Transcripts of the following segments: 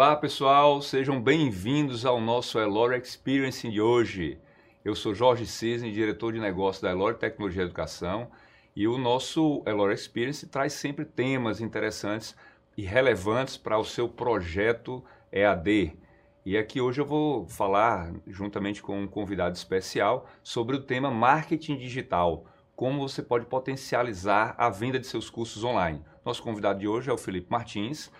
Olá pessoal, sejam bem-vindos ao nosso Elore Experience de hoje. Eu sou Jorge Cisne, diretor de negócio da Elore Tecnologia e Educação, e o nosso Elore Experience traz sempre temas interessantes e relevantes para o seu projeto EAD. E aqui hoje eu vou falar, juntamente com um convidado especial, sobre o tema marketing digital, como você pode potencializar a venda de seus cursos online. Nosso convidado de hoje é o Felipe Martins,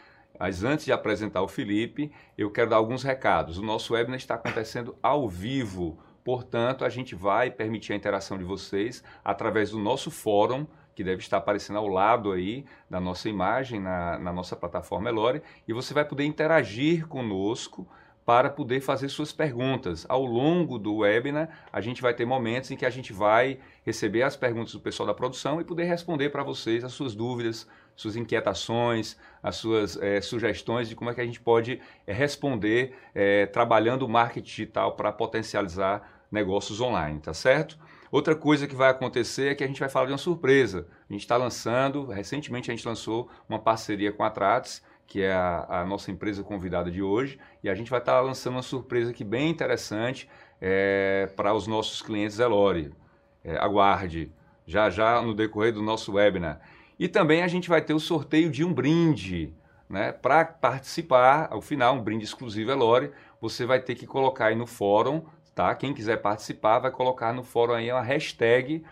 mas antes de apresentar o Felipe, eu quero dar alguns recados. O nosso webinar está acontecendo ao vivo, portanto, a gente vai permitir a interação de vocês através do nosso fórum, que deve estar aparecendo ao lado aí da nossa imagem na, na nossa plataforma Elore, e você vai poder interagir conosco para poder fazer suas perguntas. Ao longo do webinar, a gente vai ter momentos em que a gente vai receber as perguntas do pessoal da produção e poder responder para vocês as suas dúvidas, suas inquietações, as suas é, sugestões de como é que a gente pode é, responder é, trabalhando o marketing digital para potencializar negócios online, tá certo? Outra coisa que vai acontecer é que a gente vai falar de uma surpresa. A gente está lançando, recentemente a gente lançou uma parceria com a Trates, que é a, a, nossa empresa convidada de hoje, e a gente vai estar tá lançando uma surpresa aqui bem interessante para os nossos clientes Elore. Aguarde, já já no decorrer do nosso webinar. E também a gente vai ter o sorteio de um brinde. Né? Para participar, ao final, um brinde exclusivo Elore, você vai ter que colocar aí no fórum, tá? Quem quiser participar vai colocar no fórum aí uma hashtag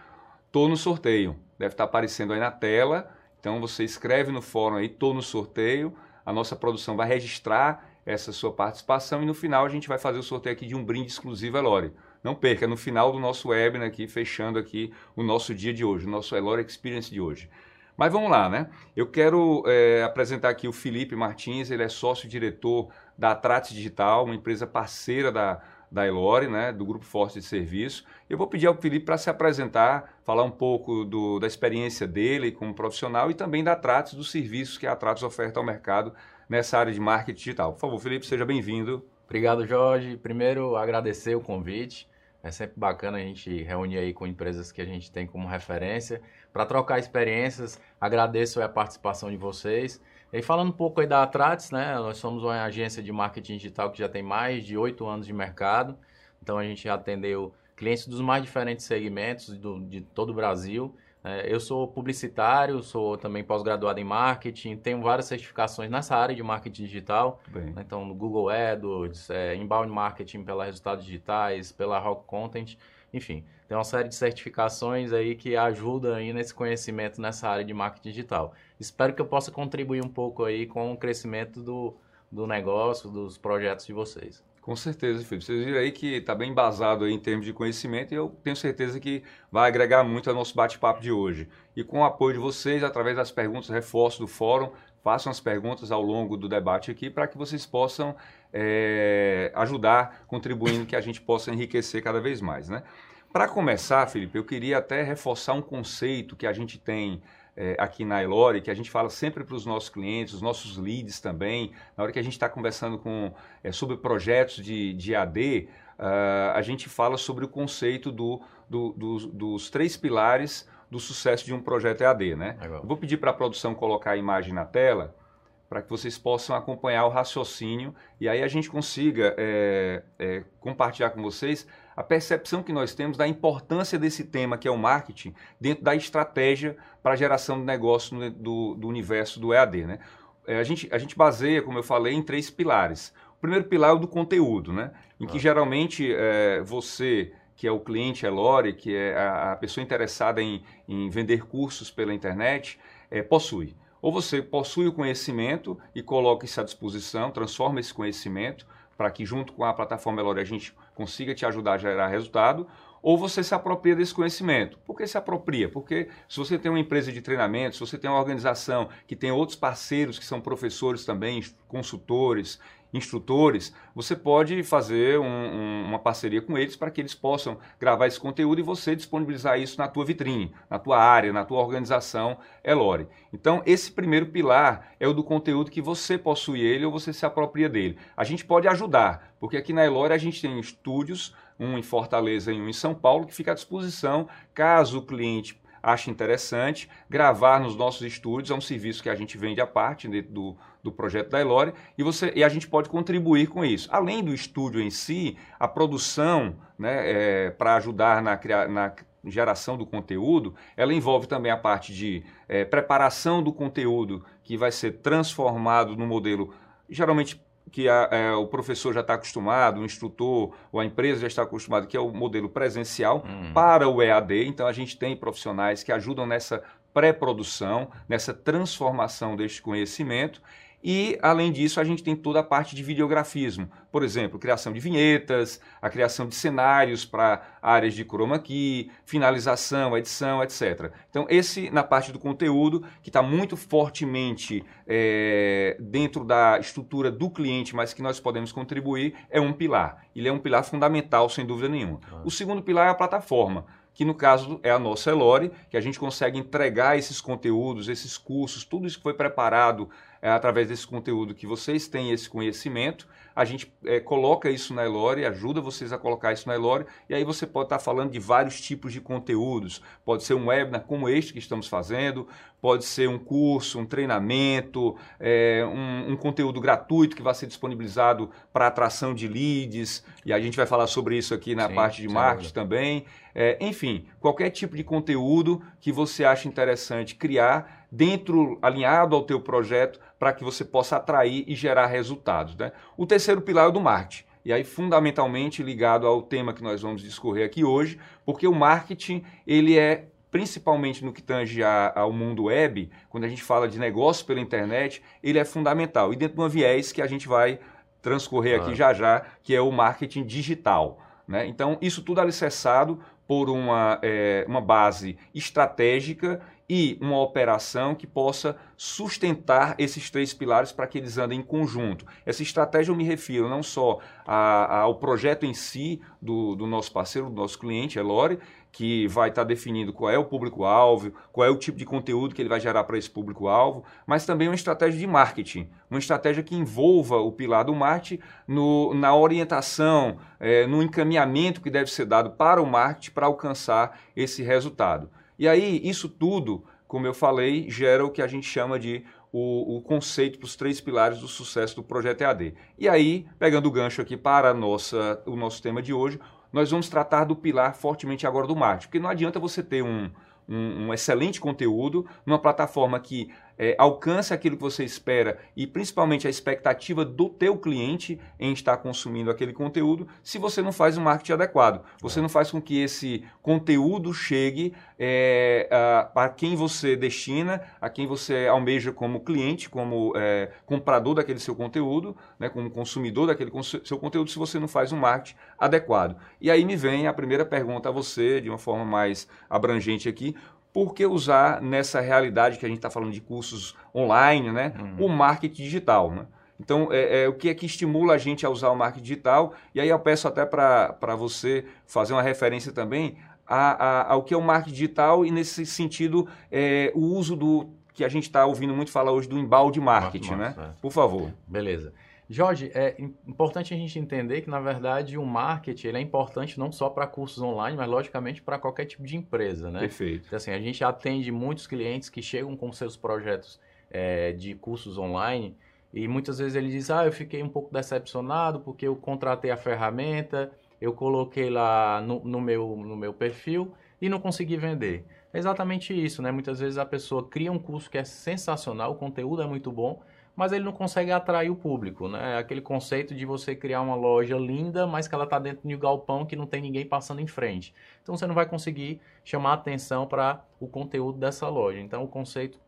Tô no sorteio. Deve estar aparecendo aí na tela. Então você escreve no fórum aí Tô no sorteio. A nossa produção vai registrar essa sua participação e no final a gente vai fazer o sorteio aqui de um brinde exclusivo Elore. Não perca, no final do nosso webinar aqui, fechando aqui o nosso dia de hoje, o nosso Elore Experience de hoje. Mas vamos lá, né? Eu quero é, apresentar aqui o Felipe Martins, ele é sócio-diretor da Atrates Digital, uma empresa parceira da, da Elore, né, do Grupo Forte de Serviço. Eu vou pedir ao Felipe para se apresentar, falar um pouco do, da experiência dele como profissional e também da Atrates, dos serviços que a Atrates oferta ao mercado nessa área de marketing digital. Por favor, Felipe, seja bem-vindo. Obrigado, Jorge. Primeiro, agradecer o convite. É sempre bacana a gente reunir aí com empresas que a gente tem como referência para trocar experiências. Agradeço a participação de vocês. E falando um pouco aí da Atrates, né? Nós somos uma agência de marketing digital que já tem mais de oito anos de mercado. Então a gente já atendeu clientes dos mais diferentes segmentos do, de todo o Brasil. É, eu sou publicitário, sou também pós-graduado em marketing, tenho várias certificações nessa área de marketing digital. Bem. Né, então, no Google AdWords, é, Inbound Marketing pela Resultados Digitais, pela Rock Content, enfim, tem uma série de certificações aí que ajudam aí nesse conhecimento nessa área de marketing digital. Espero que eu possa contribuir um pouco aí com o crescimento do, do negócio, dos projetos de vocês. Com certeza, Felipe. Vocês viram aí que está bem embasado em termos de conhecimento e eu tenho certeza que vai agregar muito ao nosso bate-papo de hoje. E com o apoio de vocês, através das perguntas, reforço do fórum, façam as perguntas ao longo do debate aqui para que vocês possam é, ajudar, contribuindo que a gente possa enriquecer cada vez mais. Né? Para começar, Felipe, eu queria até reforçar um conceito que a gente tem é, aqui na Elore, que a gente fala sempre para os nossos clientes, os nossos leads também, na hora que a gente está conversando com, é, sobre projetos de, de AD, uh, ah, a gente fala sobre o conceito do, do, do, dos três pilares do sucesso de um projeto EAD. Né? Vou pedir para a produção colocar a imagem na tela para que vocês possam acompanhar o raciocínio e aí a gente consiga é, é, compartilhar com vocês a percepção que nós temos da importância desse tema, que é o marketing, dentro da estratégia para a geração de negócio do, do universo do EAD. Né? É, a, gente, a gente baseia, como eu falei, em três pilares. O primeiro pilar é o do conteúdo, né? em que geralmente é, você, que é o cliente Elore, que é a, a pessoa interessada em, em, vender cursos pela internet, é, possui. Ou você possui o conhecimento e coloca isso à disposição, transforma esse conhecimento para que junto com a plataforma Elore a gente consiga te ajudar a gerar resultado, ou você se apropria desse conhecimento. Por que se apropria? Porque se você tem uma empresa de treinamento, se você tem uma organização que tem outros parceiros que são professores também, consultores, instrutores, você pode fazer um, um, uma parceria com eles para que eles possam gravar esse conteúdo e você disponibilizar isso na tua vitrine, na tua área, na tua organização Elore. Então, esse primeiro pilar é o do conteúdo que você possui ele ou você se apropria dele. A gente pode ajudar, porque aqui na Elore a gente tem estúdios, um em Fortaleza e um em São Paulo, que fica à disposição caso o cliente acha interessante, gravar nos nossos estúdios, é um serviço que a gente vende à parte dentro do, do projeto da Elore, e, você, e a gente pode contribuir com isso. Além do estúdio em si, a produção né, é, para ajudar na, na geração do conteúdo, ela envolve também a parte de é, preparação do conteúdo que vai ser transformado no modelo, geralmente que a, é, o professor já está acostumado, o instrutor ou a empresa já está acostumado, que é o modelo presencial, hum. para o EAD. Então, a gente tem profissionais que ajudam nessa pré-produção, nessa transformação deste conhecimento e, além disso, a gente tem toda a parte de videografismo. Por exemplo, criação de vinhetas, a criação de cenários para áreas de chroma key, finalização, edição, etc. Então, esse na parte do conteúdo, que está muito fortemente é, dentro da estrutura do cliente, mas que nós podemos contribuir, é um pilar. Ele é um pilar fundamental, sem dúvida nenhuma. O segundo pilar é a plataforma que no caso é a nossa Elore, que a gente consegue entregar esses conteúdos, esses cursos, tudo isso que foi preparado é, através desse conteúdo que vocês têm esse conhecimento, a gente é, coloca isso na Elore, ajuda vocês a colocar isso na Elore, e aí você pode estar falando de vários tipos de conteúdos. Pode ser um webinar como este que estamos fazendo, pode ser um curso, um treinamento, é, um, um, conteúdo gratuito que vai ser disponibilizado para atração de leads, e a gente vai falar sobre isso aqui na Sim, parte de marketing também. É, enfim, qualquer tipo de conteúdo que você acha interessante criar dentro, alinhado ao teu projeto, para que você possa atrair e gerar resultados. Né? O terceiro pilar é o do marketing. E aí, fundamentalmente ligado ao tema que nós vamos discorrer aqui hoje, porque o marketing, ele é principalmente no que tange ao mundo web, quando a gente fala de negócio pela internet, ele é fundamental. E dentro de uma viés que a gente vai transcorrer aqui ah. já já, que é o marketing digital. Né? Então, isso tudo alicerçado por uma, é, uma base estratégica e uma operação que possa sustentar esses três pilares para que eles andem em conjunto. Essa estratégia eu me refiro não só a, ao projeto em si do, do nosso parceiro, do nosso cliente, Elore, que vai estar definindo qual é o público-alvo, qual é o tipo de conteúdo que ele vai gerar para esse público-alvo, mas também uma estratégia de marketing, uma estratégia que envolva o pilar do marketing no, na orientação, é, no encaminhamento que deve ser dado para o marketing para alcançar esse resultado. E aí, isso tudo, como eu falei, gera o que a gente chama de o, o conceito para os três pilares do sucesso do projeto EAD. E aí, pegando o gancho aqui para nossa, o nosso tema de hoje, nós vamos tratar do pilar fortemente agora do marketing, porque não adianta você ter um, um, um excelente conteúdo numa plataforma que é, alcance aquilo que você espera e principalmente a expectativa do teu cliente em estar consumindo aquele conteúdo, se você não faz um marketing adequado. Você é. não faz com que esse conteúdo chegue é, a, quem você destina, a quem você almeja como cliente, como é, comprador daquele seu conteúdo, né, como consumidor daquele seu conteúdo, se você não faz um marketing adequado. E aí me vem a primeira pergunta a você, de uma forma mais abrangente aqui, por que usar nessa realidade que a gente está falando de cursos online, né, uhum. o marketing digital, né? Então, é, é, o que é que estimula a gente a usar o marketing digital? E aí eu peço até para você fazer uma referência também a, a, ao que é o marketing digital e, nesse sentido, é, o uso do que a gente está ouvindo muito falar hoje do embalde marketing, marketing né? É. Por favor. Beleza. Jorge, é importante a gente entender que, na verdade, o marketing é importante não só para cursos online, mas, logicamente, para qualquer tipo de empresa, né? Perfeito. Então, assim, a gente atende muitos clientes que chegam com seus projetos é, de cursos online e muitas vezes ele diz, ah, eu fiquei um pouco decepcionado porque eu contratei a ferramenta, eu coloquei lá no, no meu, no meu perfil e não consegui vender. É exatamente isso, né? Muitas vezes a pessoa cria um curso que é sensacional, o conteúdo é muito bom, mas ele não consegue atrair o público, né? É aquele conceito de você criar uma loja linda, mas que ela está dentro de um galpão que não tem ninguém passando em frente. Então você não vai conseguir chamar atenção para o conteúdo dessa loja. Então o conceito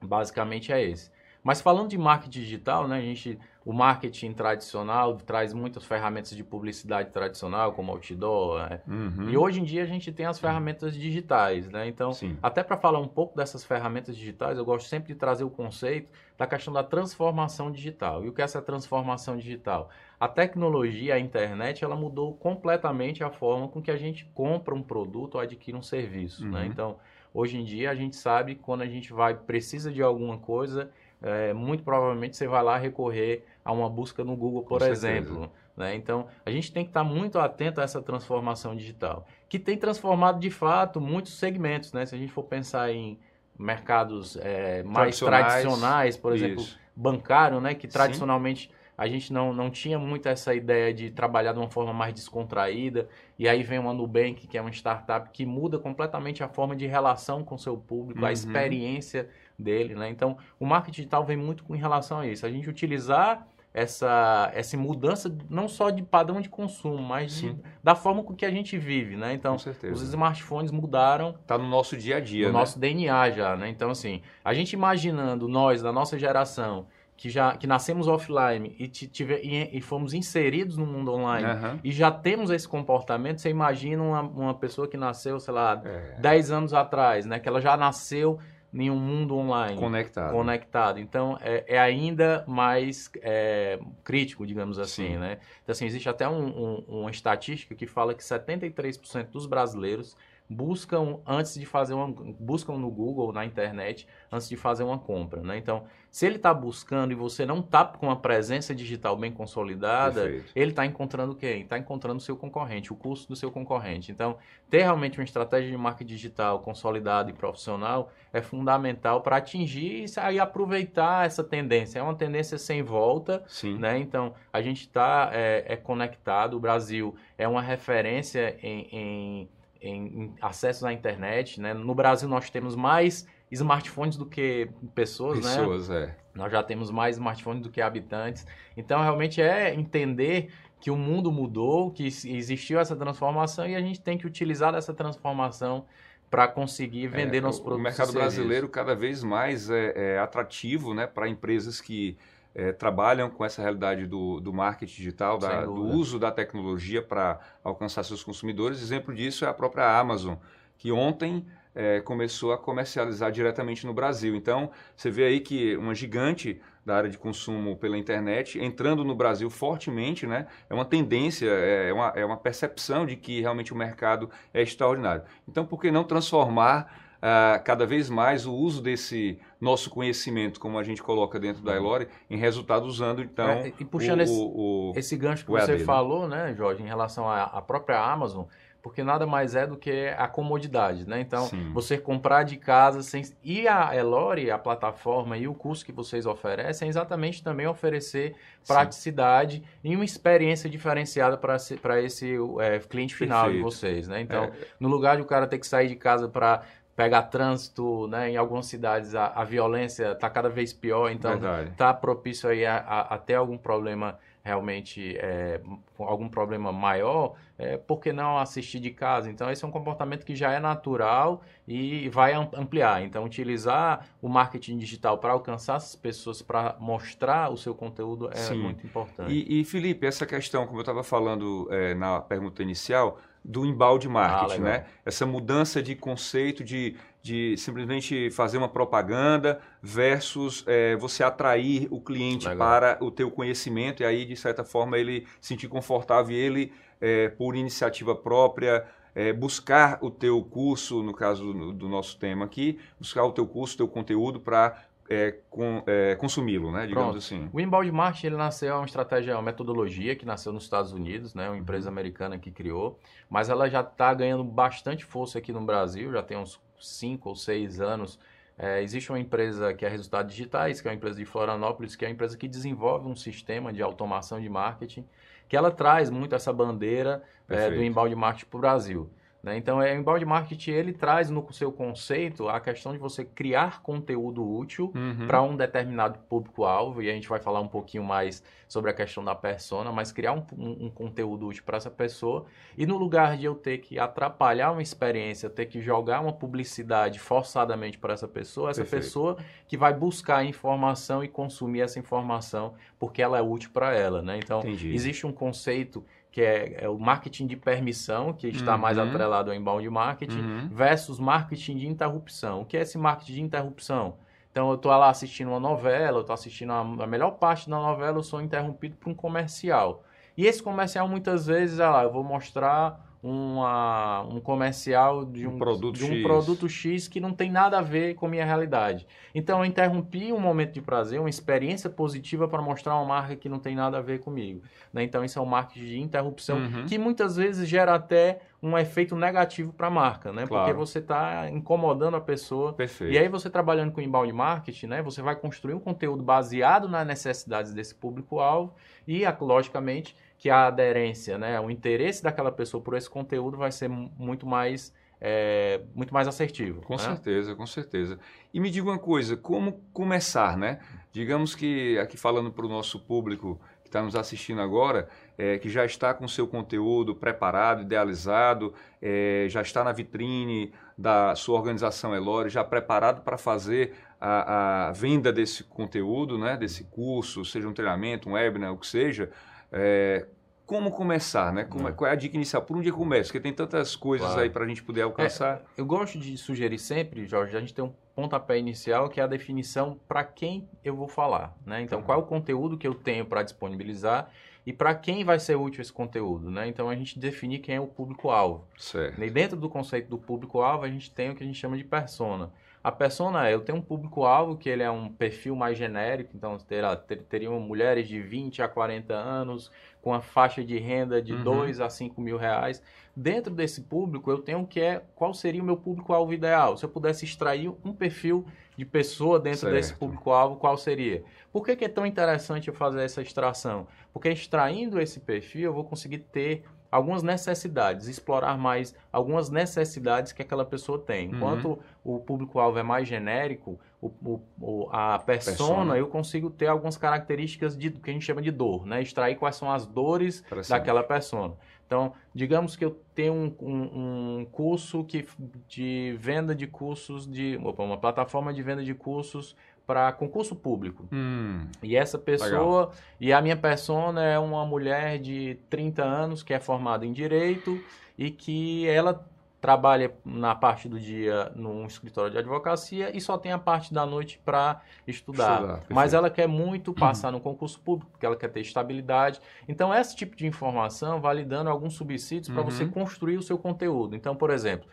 basicamente é esse. Mas falando de marketing digital, né, a gente, o marketing tradicional traz muitas ferramentas de publicidade tradicional, como outdoor. Né? Uhum. E hoje em dia a gente tem as ferramentas digitais, né? Então, Sim. até para falar um pouco dessas ferramentas digitais, eu gosto sempre de trazer o conceito da questão da transformação digital. E o que é essa transformação digital? A tecnologia, a internet, ela mudou completamente a forma com que a gente compra um produto ou adquire um serviço, né? uhum. né? Então, hoje em dia a gente sabe que quando a gente vai precisa de alguma coisa é, muito provavelmente você vai lá recorrer a uma busca no Google, por Com exemplo. Né? Então, a gente tem que estar muito atento a essa transformação digital, que tem transformado de fato muitos segmentos. Né? Se a gente for pensar em mercados é, mais tradicionais, tradicionais por exemplo, Isso. bancário, né? que tradicionalmente Sim. a gente não, não tinha muito essa ideia de trabalhar de uma forma mais descontraída, e aí vem uma Nubank, que é uma startup que muda completamente a forma de relação com o seu público, uhum. a experiência dele. Né? Então, o marketing digital vem muito com relação a isso. A gente utilizar essa, essa mudança não só de padrão de consumo, mas de, da forma com que a gente vive, né? Então, os smartphones mudaram. Está no nosso dia a dia, No né? nosso DNA já, né? Então, assim, a gente imaginando, nós, da nossa geração, que já que nascemos offline e, tive, e, e fomos inseridos no mundo online uhum. e já temos esse comportamento, você imagina uma, uma pessoa que nasceu, sei lá, é. 10 anos atrás, né? Que ela já nasceu em um mundo online. Conectado. Conectado. Então, é, é ainda mais é, crítico, digamos assim, Sim. né? Então, assim, existe até um, um, uma estatística que fala que 73% dos brasileiros buscam antes de fazer uma buscam no Google, na internet, antes de fazer uma compra, né? Então, se ele está buscando e você não está com uma presença digital bem consolidada, Perfeito. ele está encontrando quem? Está encontrando o seu concorrente, o custo do seu concorrente. Então, ter realmente uma estratégia de marketing digital consolidada e profissional é fundamental para atingir e aproveitar essa tendência. É uma tendência sem volta, Sim. né? Então, a gente está é, é conectado. O Brasil é uma referência em, em em, acesso à internet, né? No Brasil nós temos mais smartphones do que pessoas, pessoas né? é. Nós já temos mais smartphones do que habitantes. Então, realmente é entender que o mundo mudou, que existiu essa transformação e a gente tem que utilizar essa transformação para conseguir vender é, nossos produtos. O mercado brasileiro cada vez mais é, é atrativo né, para empresas que é, trabalham com essa realidade do, do marketing digital, da, do uso da tecnologia para alcançar seus consumidores. Exemplo disso é a própria Amazon, que ontem é, começou a comercializar diretamente no Brasil. Então, você vê aí que uma gigante da área de consumo pela internet entrando no Brasil fortemente, né? É uma tendência, é uma, é uma percepção de que realmente o mercado é extraordinário. Então, por que não transformar uh, cada vez mais o uso desse nosso conhecimento, como a gente coloca dentro da Elore, em resultado usando, então... É, e puxando o, esse, o, esse gancho que você AD, né? falou, né, Jorge, em relação à, à própria Amazon, porque nada mais é do que a comodidade, né? Então, Sim. você comprar de casa sem... E a Elore, a plataforma e o curso que vocês oferecem é exatamente também oferecer praticidade Sim. e uma experiência diferenciada para esse, esse é, cliente final Perfeito. de vocês, né? Então, é. no lugar de o cara ter que sair de casa para pegar trânsito, né? Em algumas cidades a, a violência está cada vez pior, então está propício aí a, a, a, ter algum problema realmente, é, algum problema maior, é, por que não assistir de casa? Então esse é um comportamento que já é natural e vai ampliar. Então utilizar o marketing digital para alcançar as pessoas, para mostrar o seu conteúdo é Sim. muito importante. E, e, Felipe, essa questão, como eu estava falando é, na pergunta inicial, do embalde marketing, ah, né? Essa mudança de conceito de, de simplesmente fazer uma propaganda versus é, você atrair o cliente legal. para o teu conhecimento e aí, de certa forma, ele se sentir confortável e ele, é, por iniciativa própria, é, buscar o teu curso, no caso do, do, nosso tema aqui, buscar o teu curso, o teu conteúdo para é, com, é, consumi-lo, né? Digamos Pronto. assim. O inbound marketing ele nasceu é uma estratégia, uma metodologia que nasceu nos Estados Unidos, né? Uma empresa uhum. americana que criou, mas ela já está ganhando bastante força aqui no Brasil, já tem uns 5 ou 6 anos. É, existe uma empresa que é Resultados Digitais, que é uma empresa de Florianópolis, que é uma empresa que desenvolve um sistema de automação de marketing, que ela traz muito essa bandeira é, do inbound marketing para o Brasil. Né? Então, é, o inbound marketing ele traz no seu conceito a questão de você criar conteúdo útil uhum. para um determinado público-alvo, e a gente vai falar um pouquinho mais sobre a questão da persona, mas criar um, um, um conteúdo útil para essa pessoa, e no lugar de eu ter que atrapalhar uma experiência, ter que jogar uma publicidade forçadamente para essa pessoa, essa Perfeito. pessoa que vai buscar informação e consumir essa informação porque ela é útil para ela. Né? Então, Entendi. existe um conceito que é, é, o marketing de permissão, que está uhum. mais atrelado ao inbound marketing, uhum. versus marketing de interrupção. O que é esse marketing de interrupção? Então, eu estou lá assistindo uma novela, eu estou assistindo a, a, melhor parte da novela, eu sou interrompido por um comercial. E esse comercial, muitas vezes, ah lá, eu vou mostrar uma, um comercial de um, um produto de um X. produto X que não tem nada a ver com a minha realidade. Então eu interrompi um momento de prazer, uma experiência positiva para mostrar uma marca que não tem nada a ver comigo. Né? Então isso é um marketing de interrupção uhum. que muitas vezes gera até um efeito negativo para a marca, né? Claro. Porque você está incomodando a pessoa. Perfeito. E aí você trabalhando com inbound marketing, né? Você vai construir um conteúdo baseado nas necessidades desse público-alvo e, logicamente, que a aderência, né, o interesse daquela pessoa por esse conteúdo vai ser muito mais é, muito mais assertivo. Com né? certeza, com certeza. E me diga uma coisa, como começar, né? Digamos que aqui falando para o nosso público que está nos assistindo agora, é, que já está com seu conteúdo preparado, idealizado, é, já está na vitrine da sua organização Elore, já preparado para fazer a, a, venda desse conteúdo, né? Desse curso, seja um treinamento, um webinar, o que seja. É, como começar, né? Como, é. Qual é a dica inicial? Por onde começa? Porque tem tantas coisas claro. aí para a gente poder alcançar. É, eu gosto de sugerir sempre, Jorge, a gente tem um pontapé inicial que é a definição para quem eu vou falar, né? Então, tá. qual é o conteúdo que eu tenho para disponibilizar e para quem vai ser útil esse conteúdo, né? Então, a gente definir quem é o público-alvo. Certo. E dentro do conceito do público-alvo, a gente tem o que a gente chama de persona. A persona eu tenho um público-alvo que ele é um perfil mais genérico, então terá, ter, teriam mulheres de 20 a 40 anos, com a faixa de renda de uhum. 2 a 5 mil reais. Dentro desse público, eu tenho que é qual seria o meu público-alvo ideal. Se eu pudesse extrair um perfil de pessoa dentro certo. desse público-alvo, qual seria? Por que, que é tão interessante eu fazer essa extração? Porque extraindo esse perfil, eu vou conseguir ter algumas necessidades, explorar mais algumas necessidades que aquela pessoa tem. Uhum. Enquanto uhum. o público-alvo é mais genérico, o, o, a persona, persona, eu consigo ter algumas características de que a gente chama de dor, né? Extrair quais são as dores daquela persona. Então, digamos que eu tenho um, um, um, curso que, de venda de cursos, de uma plataforma de venda de cursos para concurso público. Hum, e essa pessoa, legal. e a minha persona é uma mulher de 30 anos que é formada em direito e que ela trabalha na parte do dia num escritório de advocacia e só tem a parte da noite para estudar. estudar Mas ela quer muito passar no concurso público, porque ela quer ter estabilidade. Então, esse tipo de informação vai lhe dando alguns subsídios para uhum. você construir o seu conteúdo. Então, por exemplo,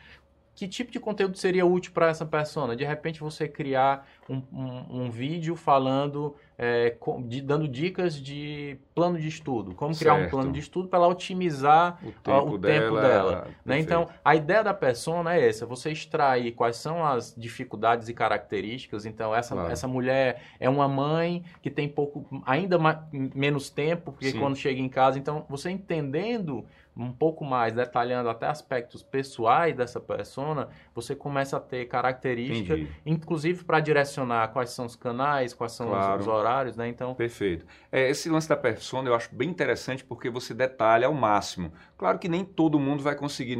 que tipo de conteúdo seria útil para essa persona? De repente você criar um, um, um vídeo falando, é, de, dando dicas de plano de estudo. Como criar certo. um plano de estudo para ela otimizar o tempo, o dela. Tempo dela né? Então, a ideia da persona é essa, você extrair quais são as dificuldades e características. Então, essa, claro. essa mulher é uma mãe que tem pouco, ainda mais, menos tempo, porque Sim. quando chega em casa, então você entendendo um pouco mais, detalhando até aspectos pessoais dessa persona, você começa a ter características, Entendi. inclusive para direcionar quais são os canais, quais são claro. os, horários, né? Então, perfeito. É, esse lance da persona eu acho bem interessante porque você detalha ao máximo. Claro que nem todo mundo vai conseguir,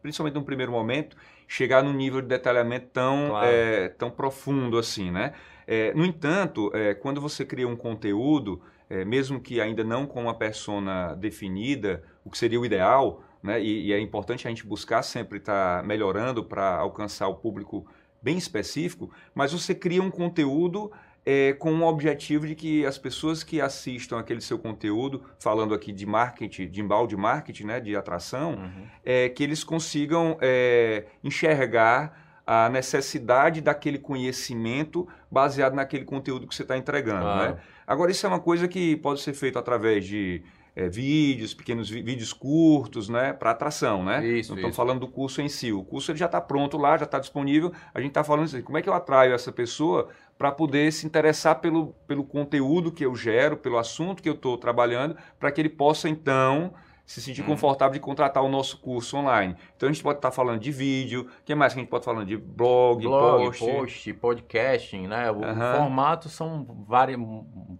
principalmente no primeiro momento, chegar num nível de detalhamento tão, claro. é, tão profundo assim, né? É, no entanto, é, quando você cria um conteúdo é, mesmo que ainda não com uma persona definida, o que seria o ideal, né? E, e é importante a gente buscar sempre estar tá melhorando para alcançar o público bem específico, mas você cria um conteúdo é, com o objetivo de que as pessoas que assistam aquele seu conteúdo, falando aqui de marketing, de embalde marketing, né, de atração, uhum. é, que eles consigam é, enxergar a necessidade daquele conhecimento baseado naquele conteúdo que você está entregando. Né? Agora, isso é uma coisa que pode ser feito através de é, vídeos, pequenos vídeos curtos, né, para atração, né? Isso, Não estamos falando do curso em si. O curso ele já está pronto lá, já está disponível. A gente está falando assim, como é que eu atraio essa pessoa para poder se interessar pelo, pelo conteúdo que eu gero, pelo assunto que eu estou trabalhando, para que ele possa então se sentir hum. confortável de contratar o nosso curso online. Então a gente pode estar falando de vídeo, o que mais que a gente pode estar falando de blog, blog post, post podcasting, né? O uhum. formatos são vari...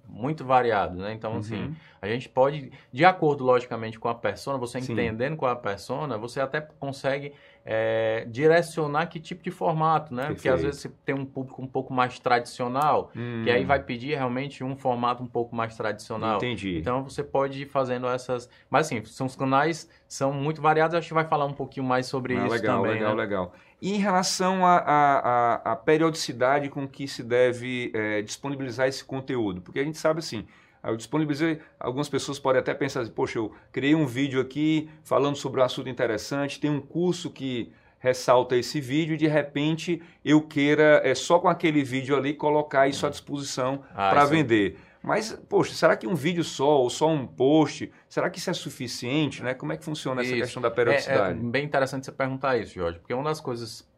muito variados, né? Então assim, uhum. a gente pode, de acordo logicamente com a persona, você Sim. entendendo qual é a persona, você até consegue é, direcionar que tipo de formato, né? Perfeito. Porque às vezes você tem um público um pouco mais tradicional, hum. que aí hum. vai pedir realmente um formato um pouco mais tradicional. Entendi. Então você pode ir fazendo essas. Mas assim, são os canais são muito variados, acho que vai falar um pouquinho mais sobre ah, isso legal, também. Legal, né? legal. E em relação à periodicidade com que se deve é, disponibilizar esse conteúdo? Porque a gente sabe assim, eu disponibilizei, algumas pessoas podem até pensar assim, poxa, eu criei um vídeo aqui falando sobre um assunto interessante, tem um curso que ressalta esse vídeo e de repente eu queira, é, só com aquele vídeo ali, colocar isso à disposição ah, para vender. Mas, poxa, será que um vídeo só ou só um post, será que isso é suficiente? Né? Como é que funciona essa questão da periodicidade? É, é bem interessante você perguntar isso, Jorge, porque uma das coisas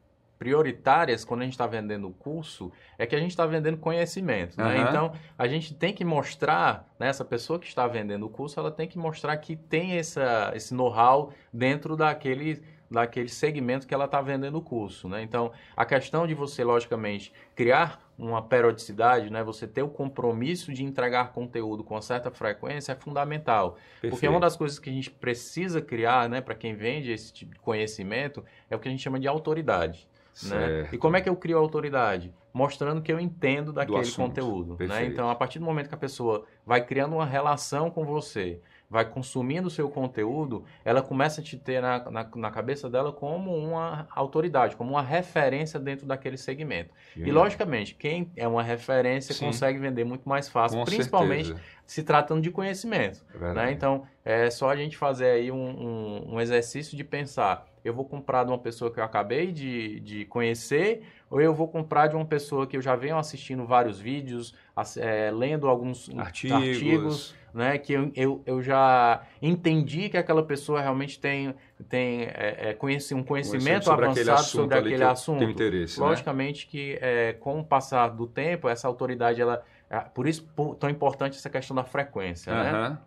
prioritárias quando a gente está vendendo o curso é que a gente está vendendo conhecimento. Né? Uhum. Então, a gente tem que mostrar, né, essa pessoa que está vendendo o curso, ela tem que mostrar que tem essa, esse know-how dentro daquele daquele segmento que ela está vendendo o curso. Né? Então, a questão de você, logicamente, criar uma periodicidade, né? você ter o compromisso de entregar conteúdo com certa frequência é fundamental. Perfeito. Porque uma das coisas que a gente precisa criar né, para quem vende esse tipo de conhecimento é o que a gente chama de autoridade. Né? E como é que eu crio autoridade? Mostrando que eu entendo daquele conteúdo. Né? Então, a partir do momento que a pessoa vai criando uma relação com você, vai consumindo o seu conteúdo, ela começa a te ter na, na, na, cabeça dela como uma autoridade, como uma referência dentro daquele segmento. E, logicamente, quem é uma referência Sim. consegue vender muito mais fácil, Com principalmente certeza. se tratando de conhecimento. É né? Então, é só a gente fazer aí um, um, um exercício de pensar, eu vou comprar de uma pessoa que eu acabei de, de conhecer ou eu vou comprar de uma pessoa que eu já venho assistindo vários vídeos, é, lendo alguns artigos, artigos né, que eu, eu, eu, já entendi que aquela pessoa realmente tem, tem é, é, conhece, um conhecimento sobre avançado aquele sobre aquele assunto. Interesse, né? Logicamente né? que é, com o passar do tempo, essa autoridade, ela, é, por isso tão importante essa questão da frequência, uhum. né?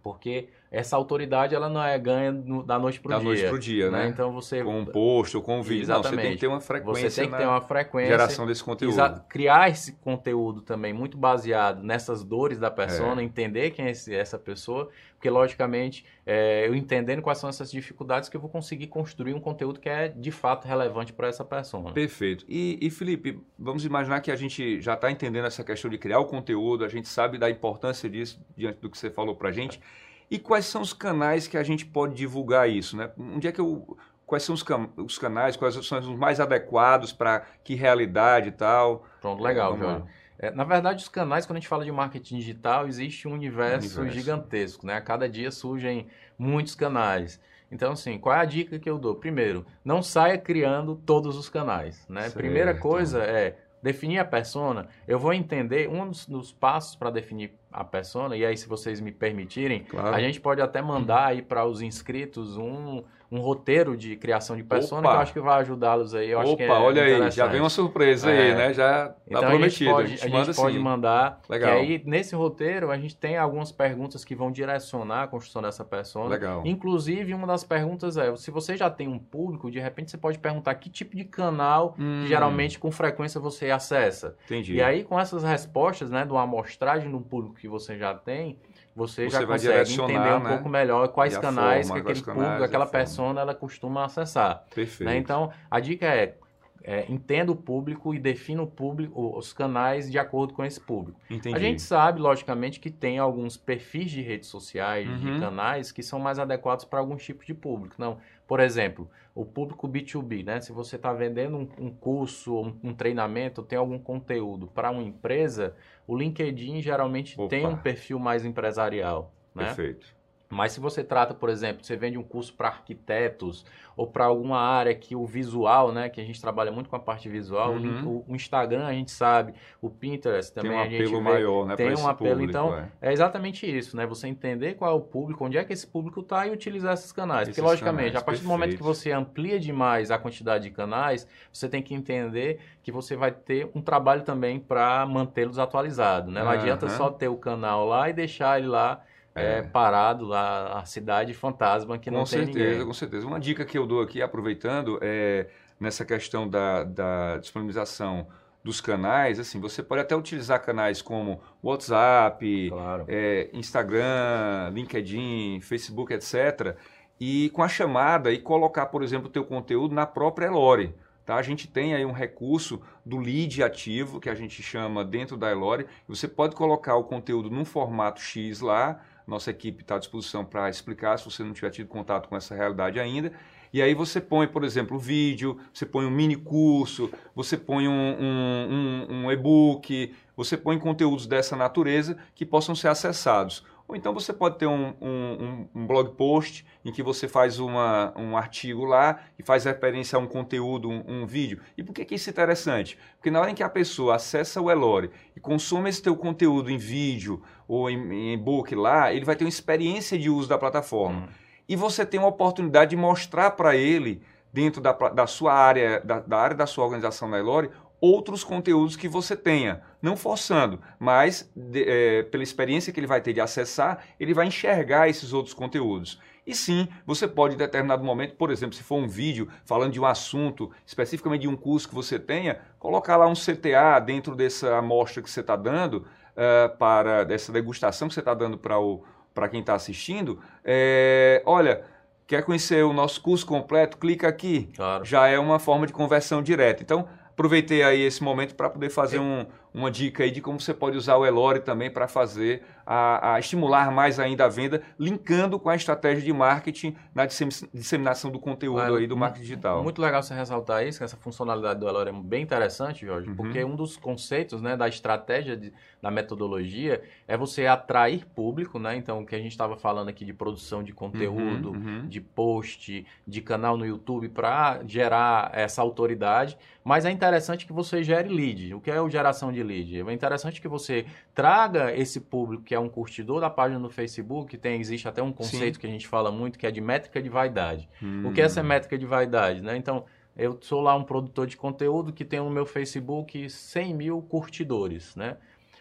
Porque essa autoridade ela não é ganha no, da noite para o dia. Da noite para o dia, né? né? Então você com um post ou com um vídeo, Exatamente. Não, você tem que ter uma frequência. Você tem que ter uma frequência. Geração desse conteúdo. Criar esse conteúdo também muito baseado nessas dores da pessoa, é. entender quem é esse, essa pessoa, porque logicamente é, eu entendendo quais são essas dificuldades que eu vou conseguir construir um conteúdo que é de fato relevante para essa pessoa. Perfeito. E, e Felipe, vamos imaginar que a gente já está entendendo essa questão de criar o conteúdo, a gente sabe da importância disso diante do que você falou para a gente. É. E quais são os canais que a gente pode divulgar isso? Né? Onde é que eu, quais são os, os canais, quais são os mais adequados para que realidade e tal? Pronto, legal, João. É, na verdade, os canais, quando a gente fala de marketing digital, existe um universo, universo, gigantesco, né? A cada dia surgem muitos canais. Então, assim, qual é a dica que eu dou? Primeiro, não saia criando todos os canais, né? Certo. Primeira coisa é definir a persona. Eu vou entender um dos, dos passos para definir a persona, e aí, se vocês me permitirem, claro. a gente pode até mandar aí para os inscritos um, um roteiro de criação de persona Opa. que eu acho que vai ajudá-los aí. Eu Opa, é olha aí, já vem uma surpresa é. aí, né? Já tá então, prometido. A gente pode, a gente pode assim. mandar. Legal. Que aí, nesse roteiro, a gente tem algumas perguntas que vão direcionar a construção dessa persona. Legal. Inclusive, uma das perguntas é, se você já tem um público, de repente você pode perguntar que tipo de canal hum. que geralmente com frequência você acessa. Entendi. E aí, com essas respostas, né, de uma amostragem do público que você já tem, você, você já consegue entender um né? pouco melhor quais canais forma, que aquele público, aquela persona, ela costuma acessar. Perfeito. Né? Então, a dica é, é, entenda o público e defina o público, os canais de acordo com esse público. Entendi. A gente sabe, logicamente, que tem alguns perfis de redes sociais, uhum. de canais, que são mais adequados para alguns tipos de público. Não, por exemplo, o público B2B, né? Se você está vendendo um, um curso, um, um, treinamento, tem algum conteúdo para uma empresa, o LinkedIn geralmente Opa. tem um perfil mais empresarial. Né? Perfeito. Mas se você trata, por exemplo, você vende um curso para arquitetos ou para alguma área que o visual, né, que a gente trabalha muito com a parte visual, uhum. o, o, Instagram a gente sabe, o Pinterest também tem um apelo maior, né, tem um apelo, público, então é. é. exatamente isso, né, você entender qual é o público, onde é que esse público está e utilizar esses canais, esses porque logicamente, canais, a partir perfeito. do momento que você amplia demais a quantidade de canais, você tem que entender que você vai ter um trabalho também para mantê-los atualizados, né, não uhum. adianta só ter o canal lá e deixar ele lá é, parado lá, a cidade fantasma que com não certeza, tem ninguém. Com certeza, Uma dica que eu dou aqui, aproveitando, é nessa questão da, da disponibilização dos canais, assim, você pode até utilizar canais como WhatsApp, claro. é, Instagram, LinkedIn, Facebook, etc., e com a chamada e colocar, por exemplo, o teu conteúdo na própria Elore. Tá? A gente tem aí um recurso do lead ativo, que a gente chama dentro da Elore. Você pode colocar o conteúdo num formato X lá, nossa equipe está à disposição para explicar se você não tiver tido contato com essa realidade ainda. E aí você põe, por exemplo, vídeo, você põe um mini curso, você põe um, um, um, um e-book, você põe conteúdos dessa natureza que possam ser acessados. Ou então você pode ter um, um, um, blog post em que você faz uma, um artigo lá e faz referência a um conteúdo, um, um, vídeo. E por que, que isso é interessante? Porque na hora em que a pessoa acessa o Elore e consome esse teu conteúdo em vídeo ou em, em e-book lá, ele vai ter uma experiência de uso da plataforma. Uhum. E você tem uma oportunidade de mostrar para ele, dentro da, da sua área, da, da área da sua organização na Elore, outros conteúdos que você tenha, não forçando, mas de, é, pela experiência que ele vai ter de acessar, ele vai enxergar esses outros conteúdos. E sim, você pode em determinado momento, por exemplo, se for um vídeo falando de um assunto, especificamente de um curso que você tenha, colocar lá um CTA dentro dessa amostra que você está dando, uh, para dessa degustação que você está dando para quem está assistindo. É, olha, quer conhecer o nosso curso completo? Clica aqui. Claro. Já é uma forma de conversão direta. Então, aproveitei aí esse momento para poder fazer um, uma dica aí de como você pode usar o Elore também para fazer a, a, estimular mais ainda a venda, linkando com a estratégia de marketing na disseminação do conteúdo aí do marketing digital. Muito legal você ressaltar isso, que essa funcionalidade do Elore é bem interessante, Jorge, uhum. porque um dos conceitos né, da estratégia, de, da metodologia, é você atrair público, né? Então, o que a gente estava falando aqui de produção de conteúdo, uhum, uhum. de post, de canal no YouTube para gerar essa autoridade, mas é interessante que você gere lead. O que é o geração de lead? É interessante que você traga esse público que é um curtidor da página no Facebook, tem existe até um conceito Sim. que a gente fala muito que é de métrica de vaidade. Hum. O que é essa hum. métrica de vaidade, né? Então, eu sou lá um produtor de conteúdo que tem no meu Facebook 100 mil curtidores, né?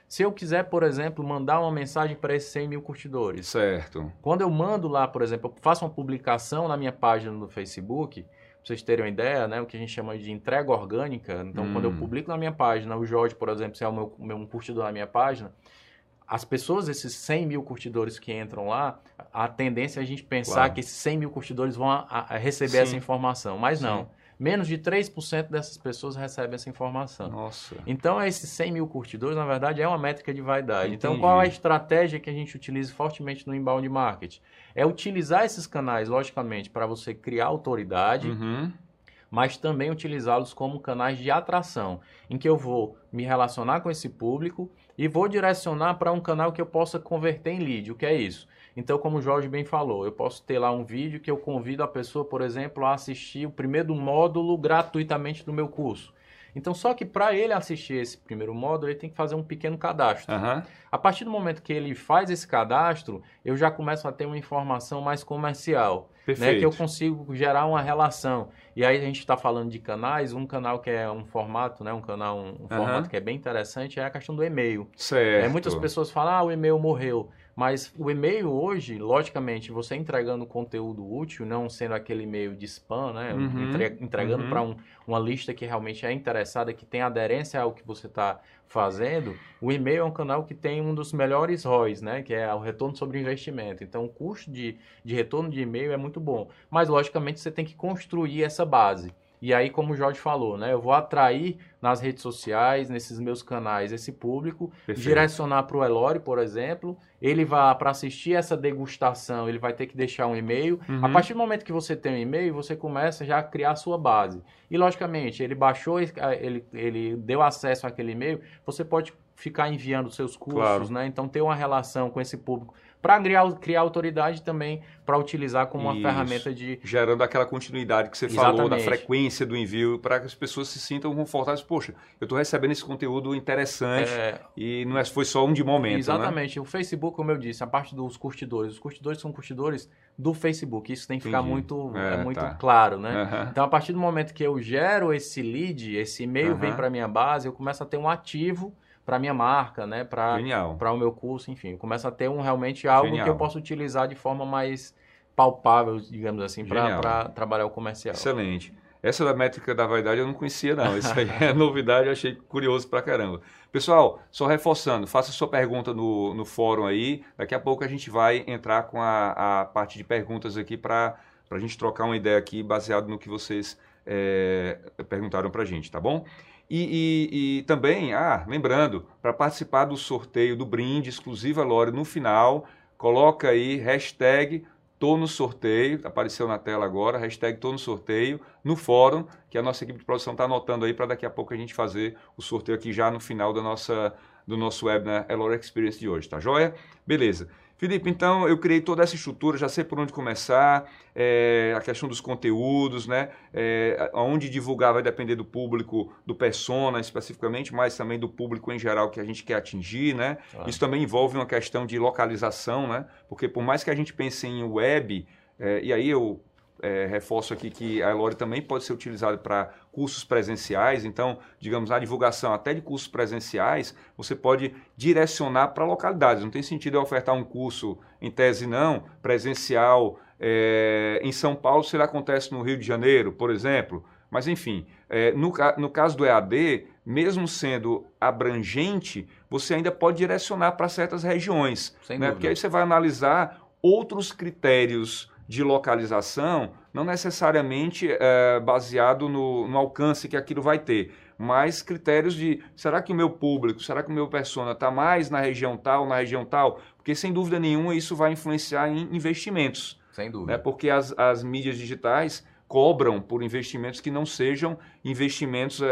Se eu quiser, por exemplo, mandar uma mensagem para esses 100 mil curtidores. Certo. Quando eu mando lá, por exemplo, eu faço uma publicação na minha página no Facebook, vocês terem uma ideia, né, o que a gente chama de entrega orgânica. Então, hum. quando eu hum. publico na minha página, o Jorge, por exemplo, se é o meu, meu um curtidor na minha página, as pessoas, esses 100 mil curtidores que entram lá, a tendência é a gente pensar claro. que esses 100 mil curtidores vão a, a receber Sim. essa informação. Mas Sim. não. Menos de 3% dessas pessoas recebem essa informação. Nossa. Então, esses 100 mil curtidores, na verdade, é uma métrica de vaidade. Entendi. Então, qual é a estratégia que a gente utiliza fortemente no inbound marketing? É utilizar esses canais, logicamente, para você criar autoridade, uhum. mas também utilizá-los como canais de atração, em que eu vou me relacionar com esse público e vou direcionar para um canal que eu possa converter em lead. O que é isso? Então, como o Jorge bem falou, eu posso ter lá um vídeo que eu convido a pessoa, por exemplo, a assistir o primeiro módulo gratuitamente do meu curso. Então, só que para ele assistir esse primeiro módulo, ele tem que fazer um pequeno cadastro. Uhum. A partir do momento que ele faz esse cadastro, eu já começo a ter uma informação mais comercial. Né, que eu consigo gerar uma relação. E aí a gente está falando de canais, um canal que é um formato, né, um canal, um, um formato que é bem interessante é a questão do e-mail. Certo. É, muitas pessoas falam, ah, o e-mail morreu. Mas o e-mail hoje, logicamente, você entregando conteúdo útil, não sendo aquele e-mail de spam, né? Uhum, entregando uhum. para um, uma lista que realmente é interessada, que tem aderência ao que você está fazendo, o e-mail é um canal que tem um dos melhores ROIs, né? Que é o retorno sobre investimento. Então, o custo de, de retorno de e-mail é muito bom. Mas, logicamente, você tem que construir essa base. E aí, como o Jorge falou, né, eu vou atrair nas redes sociais, nesses meus canais, esse público, Perfeito. direcionar para o Elore, por exemplo. Ele vai, para assistir essa degustação, ele vai ter que deixar um e-mail. Uhum. A partir do momento que você tem um e-mail, você começa já a criar a sua base. E, logicamente, ele baixou, ele, ele deu acesso àquele e-mail, você pode ficar enviando seus cursos, claro. né? Então, ter uma relação com esse público para criar, criar autoridade também para utilizar como uma Isso. ferramenta de. Gerando aquela continuidade que você Exatamente. falou, da frequência do envio, para que as pessoas se sintam confortáveis. Poxa, eu estou recebendo esse conteúdo interessante é... e não é, foi só um de momento. Né? Exatamente. Né? O Facebook, como eu disse, a parte dos curtidores. Os curtidores são curtidores do Facebook. Isso tem que Entendi. ficar muito, é, é muito tá. claro, né? Uhum. Então, a partir do momento que eu gero esse lead, esse e-mail uhum. vem para minha base, eu começo a ter um ativo para minha marca, né? Para o meu curso, enfim. Começa a ter um realmente algo Genial. que eu possa utilizar de forma mais palpável, digamos assim, para trabalhar o comercial. Excelente. Essa da métrica da vaidade eu não conhecia, não. Isso aí é novidade, eu achei curioso pra caramba. Pessoal, só reforçando, faça sua pergunta no, no fórum aí. Daqui a pouco a gente vai entrar com a, a parte de perguntas aqui para a gente trocar uma ideia aqui baseado no que vocês é, perguntaram para a gente, tá bom? E, e, e, também, ah, lembrando, para participar do sorteio do brinde exclusivo a Lore no final, coloca aí hashtag Tô no sorteio, apareceu na tela agora, hashtag Tô no sorteio, no fórum, que a nossa equipe de produção está anotando aí para daqui a pouco a gente fazer o sorteio aqui já no final da nossa, do nosso webinar Elora Experience de hoje, tá joia? Beleza. Felipe, então eu criei toda essa estrutura, já sei por onde começar, é, a questão dos conteúdos, né? É, onde divulgar vai depender do público, do persona especificamente, mas também do público em geral que a gente quer atingir, né? Ah. Isso também envolve uma questão de localização, né? Porque por mais que a gente pense em web, é, e aí eu é, reforço aqui que a Elore também pode ser utilizada para cursos presenciais, então, digamos, a divulgação até de cursos presenciais, você pode direcionar para localidades. Não tem sentido eu ofertar um curso, em tese não, presencial é, em São Paulo, se ele acontece no Rio de Janeiro, por exemplo. Mas, enfim, é, no, no caso do EAD, mesmo sendo abrangente, você ainda pode direcionar para certas regiões. Né? Porque aí você vai analisar outros critérios de localização, não necessariamente é, baseado no, no, alcance que aquilo vai ter, mas critérios de será que o meu público, será que o meu persona está mais na região tal, na região tal? Porque sem dúvida nenhuma isso vai influenciar em investimentos. Sem dúvida. Né? Porque as, as mídias digitais cobram por investimentos que não sejam investimentos é,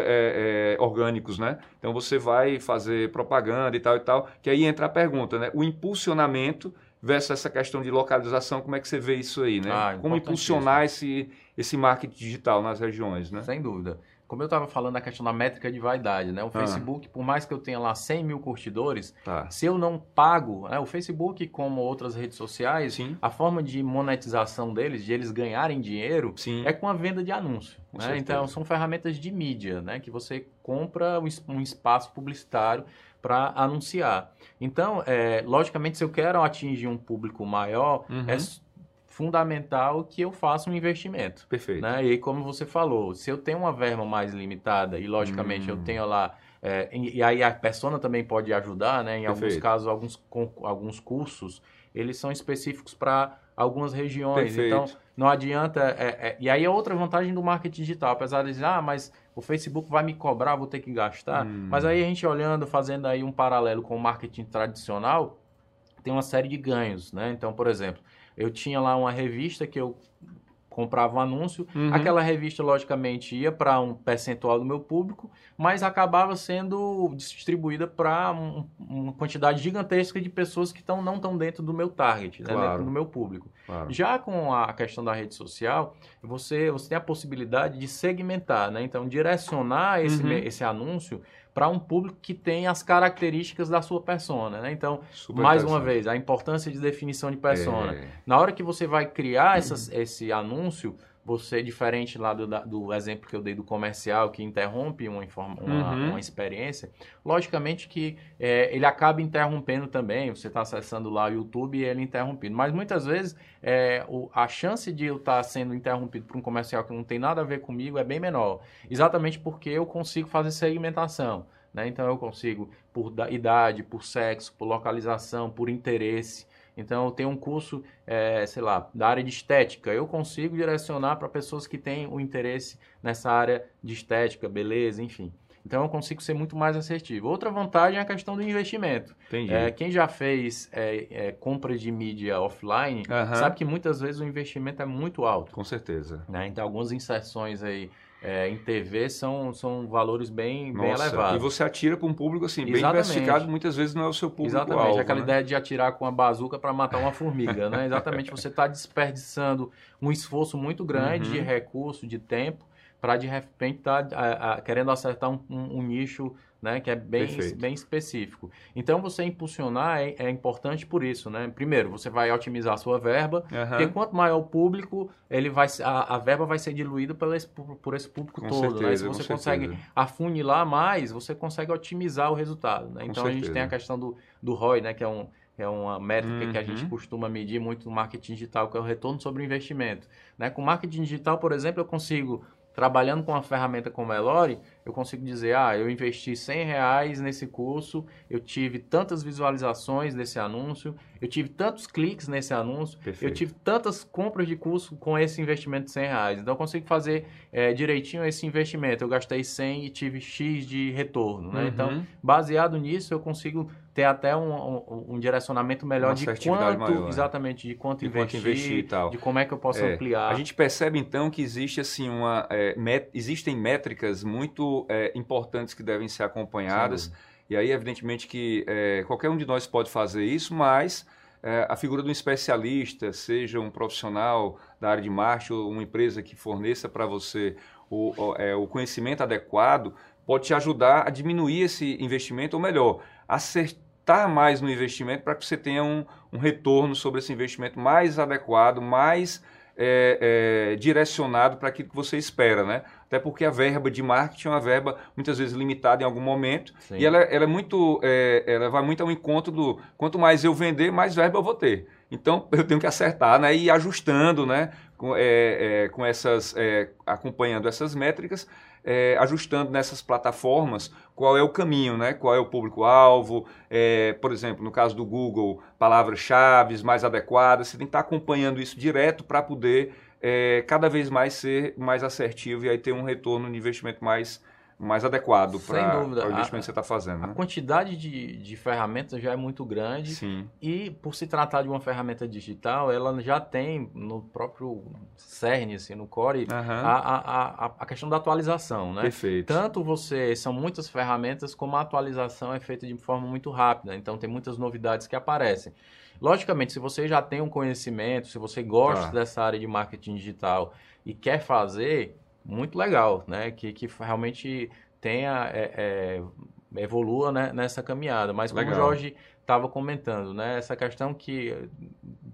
é, orgânicos, né? Então você vai fazer propaganda e tal e tal, que aí entra a pergunta, né? O impulsionamento versus essa questão de localização, como é que você vê isso aí, né? Ah, como impulsionar esse, esse marketing digital nas regiões, né? Sem dúvida. Como eu estava falando, a questão da métrica de vaidade, né? O ah. Facebook, por mais que eu tenha lá 100 mil curtidores, tá. se eu não pago, né? o Facebook, como outras redes sociais, Sim. a forma de monetização deles, de eles ganharem dinheiro, Sim. é com a venda de anúncio. Né? Então, são ferramentas de mídia, né? Que você compra um espaço publicitário para anunciar. Então, é, logicamente, se eu quero atingir um público maior, uhum. é fundamental que eu faça um investimento. Perfeito. Né? E aí, como você falou, se eu tenho uma verba mais limitada e, logicamente, eu hum. tenho lá é, e, aí a persona também pode ajudar, né? Em Perfeito. alguns casos, alguns, com, alguns cursos, eles são específicos para algumas regiões. Perfeito. Então, não adianta. É, é, e aí é outra vantagem do marketing digital. Apesar de dizer, ah, mas o Facebook vai me cobrar, vou ter que gastar. Hum. Mas aí a gente olhando, fazendo aí um paralelo com o marketing tradicional, tem uma série de ganhos, né? Então, por exemplo, eu tinha lá uma revista que eu comprava um anúncio, uhum. aquela revista logicamente ia para um percentual do meu público, mas acabava sendo distribuída para um, uma quantidade gigantesca de pessoas que tão, não estão dentro do meu target, claro. né, dentro do meu público. Claro. Já com a questão da rede social, você, você tem a possibilidade de segmentar, né? então direcionar esse, uhum. esse anúncio para um público que tem as características da sua persona, né? Então, Super mais uma vez, a importância de definição de persona. É. Na hora que você vai criar essas, esse anúncio, você, diferente lá do, do exemplo que eu dei do comercial, que interrompe uma, uma, uhum. uma experiência, logicamente que é, ele acaba interrompendo também. Você está acessando lá o YouTube e ele interrompido. Mas muitas vezes é, o, a chance de eu estar tá sendo interrompido por um comercial que não tem nada a ver comigo é bem menor. Exatamente porque eu consigo fazer segmentação. Né? Então eu consigo, por idade, por sexo, por localização, por interesse. Então, eu tenho um curso, é, sei lá, da área de estética. Eu consigo direcionar para pessoas que têm o interesse nessa área de estética, beleza, enfim. Então, eu consigo ser muito mais assertivo. Outra vantagem é a questão do investimento. Entendi. É, quem já fez é, compra de mídia offline sabe que muitas vezes o investimento é muito alto. Com certeza. Né? Então, algumas inserções aí é, em TV são, são valores bem, Nossa, bem elevados. E você atira para um público assim, bem diversificado, muitas vezes não é o seu público Exatamente, alvo, aquela né? ideia de atirar com uma bazuca para matar uma formiga, né? Exatamente, você está desperdiçando um esforço muito grande uhum. de recurso, de tempo, para de repente estar tá, querendo acertar um, um, um nicho né, que é bem, bem específico. Então, você impulsionar é, é, importante por isso, né? Primeiro, você vai otimizar a sua verba, uhum. porque quanto maior o público, ele vai, a, a verba vai ser diluída por esse, por, por esse público com todo, certeza, né? Se você consegue certeza. afunilar mais, você consegue otimizar o resultado, né? Então, a gente tem a questão do, do ROI, né, que é um é uma métrica uhum. que a gente uhum. costuma medir muito no marketing digital, que é o retorno sobre o investimento. Né? Com marketing digital, por exemplo, eu consigo trabalhando com uma ferramenta como a Elore, eu consigo dizer, ah, eu investi 100 reais nesse curso, eu tive tantas visualizações desse anúncio, eu tive tantos cliques nesse anúncio, Perfeito. eu tive tantas compras de curso com esse investimento de 100 reais. Então, eu consigo fazer é, direitinho esse investimento. Eu gastei 100 e tive X de retorno, né? Uhum. Então, baseado nisso, eu consigo ter até um, um, um direcionamento melhor Uma de quanto, maior, né? exatamente, de quanto de investir, quanto investir e tal. de como é que eu posso é, ampliar. A gente percebe, então, que existe, assim, uma... É, met, existem métricas muito é, importantes que devem ser acompanhadas, Sim. E aí, evidentemente, que é, qualquer um de nós pode fazer isso, mas é, a figura de um especialista, seja um profissional da área de marketing ou uma empresa que forneça para você o, o, é, o, conhecimento adequado, pode te ajudar a diminuir esse investimento, ou melhor, acertar mais no investimento para que você tenha um, um retorno sobre esse investimento mais adequado, mais é, é, direcionado para aquilo que você espera, né? Até porque a verba de marketing é uma verba muitas vezes limitada em algum momento Sim. e ela, ela é muito, é, ela vai muito ao encontro do quanto mais eu vender, mais verba eu vou ter. Então eu tenho que acertar, né? E ir ajustando, né? Com, é, é, com essas, é, acompanhando essas métricas é, ajustando nessas plataformas qual é o caminho, né? qual é o público-alvo, é, por exemplo, no caso do Google, palavras-chave mais adequadas, você tem que estar acompanhando isso direto para poder é, cada vez mais ser mais assertivo e aí ter um retorno de investimento mais mais adequado para o investimento a, que você está fazendo. A né? quantidade de, de ferramentas já é muito grande Sim. e por se tratar de uma ferramenta digital, ela já tem no próprio CERN, assim, no Core, uhum. a, a, a, a, questão da atualização. Né? Perfeito. Tanto você, são muitas ferramentas, como a atualização é feita de forma muito rápida, então tem muitas novidades que aparecem. Logicamente, se você já tem um conhecimento, se você gosta ah. dessa área de marketing digital e quer fazer, muito legal, né? Que, que realmente tenha, é, é, evolua né, nessa caminhada. Mas como legal. o Jorge estava comentando, né? Essa questão que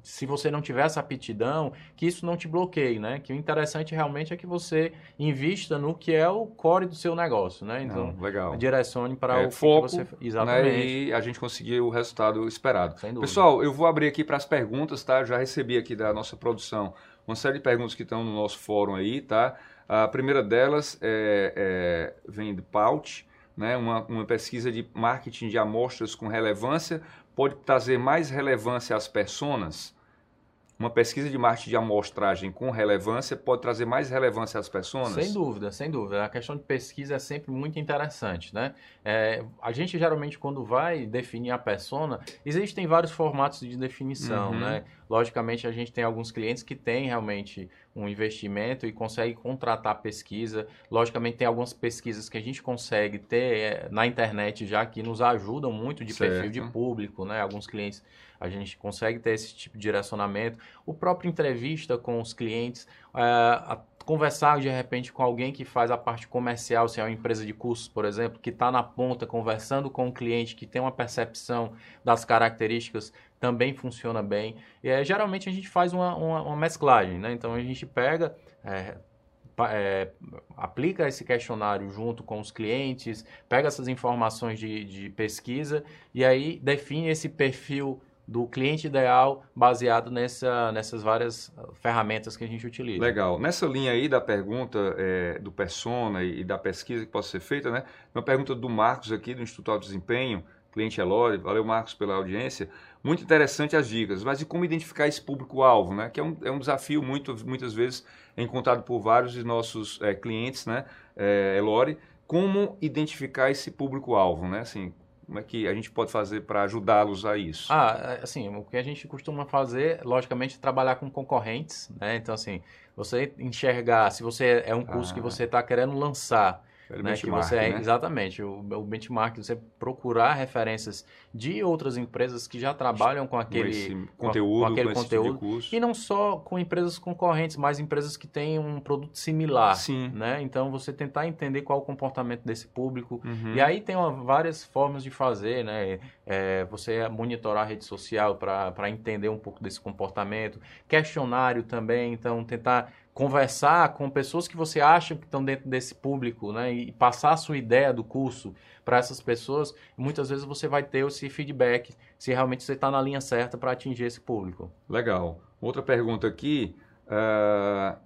se você não tiver essa aptidão, que isso não te bloqueie, né? Que o interessante realmente é que você invista no que é o core do seu negócio, né? Então, não, legal. direcione para é, o foco, que você... Exatamente. Né? E a gente conseguir o resultado esperado. Pessoal, eu vou abrir aqui para as perguntas, tá? Eu já recebi aqui da nossa produção uma série de perguntas que estão no nosso fórum aí, tá? A primeira delas é, é, vem do Paut, né, uma, uma pesquisa de marketing de amostras com relevância pode trazer mais relevância às personas? uma pesquisa de marketing de amostragem com relevância pode trazer mais relevância às pessoas? Sem dúvida, sem dúvida. A questão de pesquisa é sempre muito interessante, né? É, a gente geralmente quando vai definir a persona, existem vários formatos de definição, uhum. né? Logicamente a gente tem alguns clientes que têm realmente um investimento e consegue contratar pesquisa. Logicamente tem algumas pesquisas que a gente consegue ter é, na internet já que nos ajudam muito de certo. perfil de público, né? Alguns clientes a gente consegue ter esse tipo de direcionamento. O próprio entrevista com os clientes, é, conversar de repente com alguém que faz a parte comercial, se é uma empresa de cursos, por exemplo, que está na ponta conversando com o cliente, que tem uma percepção das características, também funciona bem. E é, geralmente a gente faz uma, uma, uma mesclagem, né? Então a gente pega. É, é, aplica esse questionário junto com os clientes, pega essas informações de, de pesquisa e aí define esse perfil do cliente ideal baseado nessa, nessas várias ferramentas que a gente utiliza. Legal. Nessa linha aí da pergunta é, do persona e da pesquisa que pode ser feita, né? Uma pergunta do Marcos aqui do Instituto de Desempenho, cliente Elore, valeu Marcos pela audiência. Muito interessante as dicas, mas e como identificar esse público-alvo, né? Que é um, é um desafio muito, muitas vezes encontrado por vários de nossos é, clientes, né? É, Elore, como identificar esse público-alvo, né? Assim, como é que a gente pode fazer para ajudá-los a isso? Ah, assim, o que a gente costuma fazer, logicamente, é trabalhar com concorrentes, né? Então, assim, você enxergar, se você é um curso ah. que você está querendo lançar né, que você é, né? Exatamente, o, o, benchmark, você procurar referências de outras empresas que já trabalham com aquele com conteúdo, com aquele com conteúdo tipo e não só com empresas concorrentes, mas empresas que têm um produto similar, Sim. né? Então você tentar entender qual o comportamento desse público uhum. e aí tem uma, várias formas de fazer, né? É, você monitorar a rede social para entender um pouco desse comportamento, questionário também, então tentar conversar com pessoas que você acha que estão dentro desse público, né, e passar a sua ideia do curso para essas pessoas, muitas vezes você vai ter esse feedback se realmente você está na linha certa para atingir esse público. Legal. Outra pergunta aqui, uh,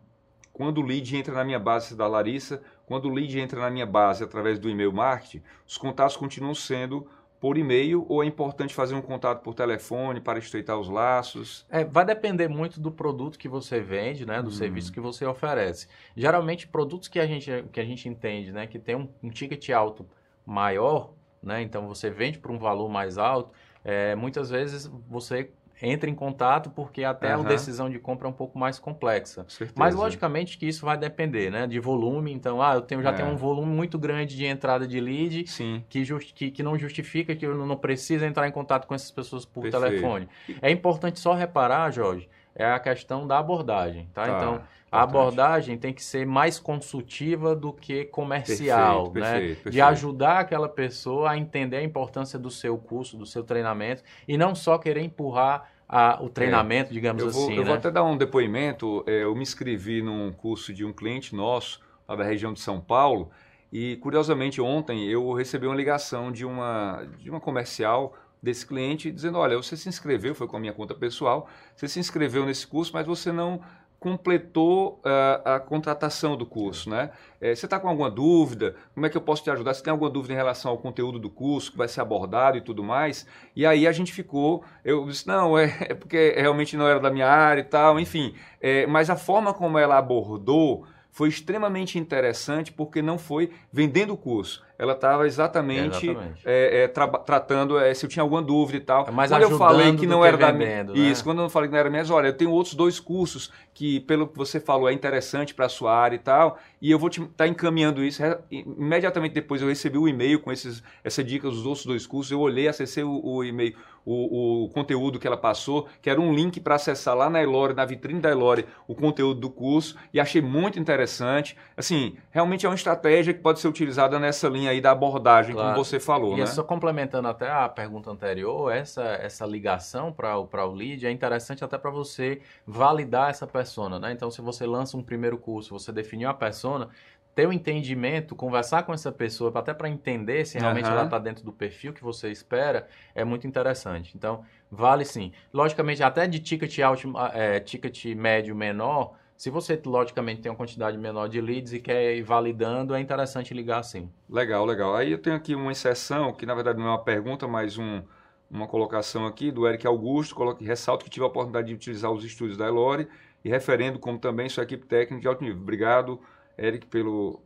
quando o lead entra na minha base da Larissa, quando o lead entra na minha base através do e-mail marketing, os contatos continuam sendo por e-mail ou é importante fazer um contato por telefone para estreitar os laços? É, vai depender muito do produto que você vende, né, do hum. serviço que você oferece. Geralmente, produtos que a gente, que a gente entende, né, que tem um, um ticket alto maior, né, então você vende por um valor mais alto, é, muitas vezes você entra em contato porque até uhum. a decisão de compra é um pouco mais complexa. Mas logicamente que isso vai depender, né, de volume. Então, ah, eu tenho, já é. tenho um volume muito grande de entrada de lead Sim. Que, just, que, que não justifica que eu não preciso entrar em contato com essas pessoas por Perfeito. telefone. É importante só reparar, Jorge, é a questão da abordagem, tá? tá então, a abordagem tem que ser mais consultiva do que comercial, perfeito, né? Perfeito, perfeito. De ajudar aquela pessoa a entender a importância do seu curso, do seu treinamento e não só querer empurrar a, o treinamento, é, digamos eu vou, assim. Eu né? vou até dar um depoimento. É, eu me inscrevi num curso de um cliente nosso, lá da região de São Paulo, e curiosamente ontem eu recebi uma ligação de uma, de uma comercial desse cliente dizendo: Olha, você se inscreveu, foi com a minha conta pessoal, você se inscreveu nesse curso, mas você não completou uh, a contratação do curso, né? É, você está com alguma dúvida? Como é que eu posso te ajudar? Você tem alguma dúvida em relação ao conteúdo do curso que vai ser abordado e tudo mais? E aí a gente ficou, eu disse, não, é, é porque realmente não era da minha área e tal, enfim. É, mas a forma como ela abordou foi extremamente interessante porque não foi vendendo o curso. Ela estava exatamente, exatamente. É, é, tra tratando é, se eu tinha alguma dúvida e tal. É mais quando eu falei que não era da minha. Né? Isso, quando eu falei que não era minha, olha, eu tenho outros dois cursos que, pelo que você falou, é interessante para a sua área e tal, e eu vou te estar tá encaminhando isso. Imediatamente depois eu recebi o e-mail com esses, essa dica dos outros dois cursos, eu olhei, acessei o, o e-mail o, o conteúdo que ela passou, que era um link para acessar lá na Elore, na vitrine da Elore, o conteúdo do curso, e achei muito interessante. Assim, realmente é uma estratégia que pode ser utilizada nessa linha aí da abordagem, claro. como você falou. E né? só complementando até a pergunta anterior, essa, essa ligação para o lead é interessante até para você validar essa persona. Né? Então, se você lança um primeiro curso, você definiu a persona, ter o um entendimento, conversar com essa pessoa, até para entender se realmente uhum. ela está dentro do perfil que você espera, é muito interessante. Então, vale sim. Logicamente, até de ticket, alto, é, ticket médio menor, se você, logicamente, tem uma quantidade menor de leads e quer ir validando, é interessante ligar sim. Legal, legal. Aí eu tenho aqui uma exceção, que na verdade não é uma pergunta, mas um, uma colocação aqui do Eric Augusto, coloca, ressalto que tive a oportunidade de utilizar os estúdios da Elore e referendo como também sua equipe técnica de alto nível. Obrigado Eric, pelo,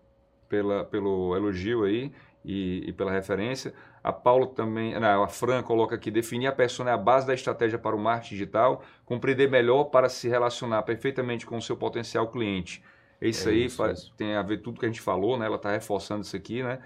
pela, pelo elogio aí e, e, pela referência. A Paula também, não, a Fran coloca aqui, definir a persona é a base da estratégia para o marketing digital, compreender melhor para se relacionar perfeitamente com o seu potencial cliente. É isso é aí, isso, faz, isso. tem a ver tudo que a gente falou, né? Ela está reforçando isso aqui, né?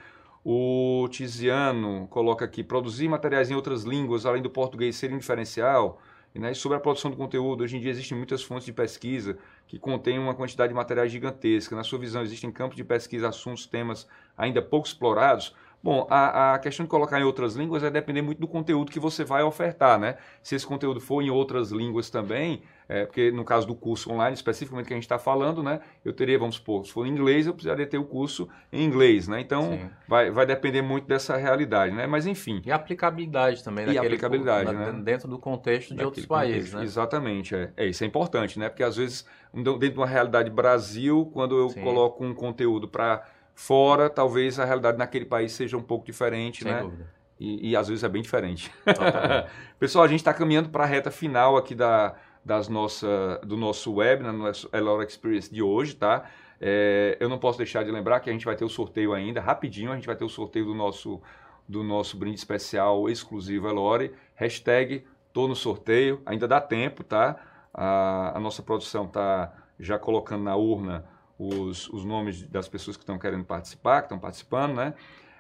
O Tiziano coloca aqui, produzir materiais em outras línguas, além do português, ser um diferencial. Né? Sobre a produção do conteúdo, hoje em dia existem muitas fontes de pesquisa que contêm uma quantidade de materiais gigantesca. Na sua visão, existem campos de pesquisa, assuntos, temas ainda pouco explorados? Bom, a, a, questão de colocar em outras línguas vai depender muito do conteúdo que você vai ofertar, né? Se esse conteúdo for em outras línguas também, é, porque no caso do curso online, especificamente que a gente está falando, né? Eu teria, vamos supor, se for em inglês, eu precisaria ter o curso em inglês, né? Então, vai, vai depender muito dessa realidade, né? Mas enfim. E a aplicabilidade também. E aplicabilidade, curso, né? Dentro do contexto de Daquele outros países, contexto. né? Exatamente, é. é. Isso é importante, né? Porque às vezes, dentro de uma realidade Brasil, quando eu Sim. coloco um conteúdo para Fora, talvez a realidade naquele país seja um pouco diferente, Sem né? Dúvida. E, e, às vezes é bem diferente. Pessoal, a gente está caminhando para a reta final aqui da, das nossa, do nosso web, no nosso Elora Experience de hoje, tá? É, eu não posso deixar de lembrar que a gente vai ter o sorteio ainda, rapidinho, a gente vai ter o sorteio do nosso, do nosso brinde especial exclusivo Elore. Hashtag tô no sorteio, ainda dá tempo, tá? A, a nossa produção tá já colocando na urna os, os nomes das pessoas que estão querendo participar, que estão participando, né?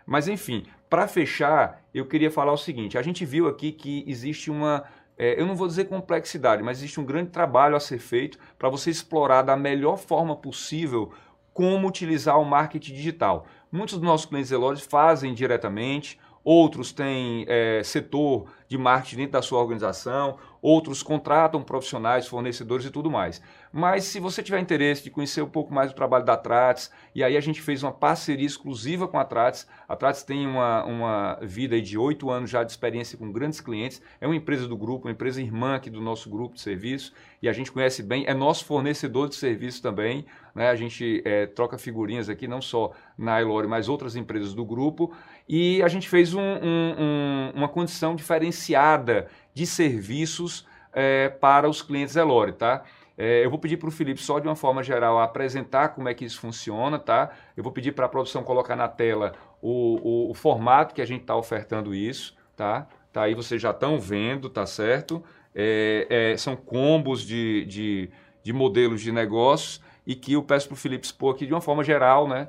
Mas enfim, para fechar, eu queria falar o seguinte: a gente viu aqui que existe uma, é, eu não vou dizer complexidade, mas existe um grande trabalho a ser feito para você explorar da melhor forma possível como utilizar o marketing digital. Muitos dos nossos clientes Elores fazem diretamente, outros têm é, setor de marketing dentro da sua organização, outros contratam profissionais, fornecedores e tudo mais. Mas se você tiver interesse de conhecer um pouco mais do trabalho da Trates, e aí a gente fez uma parceria exclusiva com a Trates. A Trates tem uma, uma vida de oito anos já de experiência com grandes clientes, é uma empresa do grupo, uma empresa irmã aqui do nosso grupo de serviço, e a gente conhece bem, é nosso fornecedor de serviço também. Né? A gente é, troca figurinhas aqui, não só na Elore, mas outras empresas do grupo. E a gente fez um, um, um, uma condição diferenciada de serviços é, para os clientes Elore, tá? É, eu vou pedir para o Felipe, só de uma forma geral, apresentar como é que isso funciona, tá? Eu vou pedir para a produção colocar na tela o, o, o formato que a gente está ofertando isso, tá? Tá aí, vocês já estão vendo, tá certo? É, são combos de, de, de modelos de negócios e que eu peço para o Felipe expor aqui de uma forma geral, né?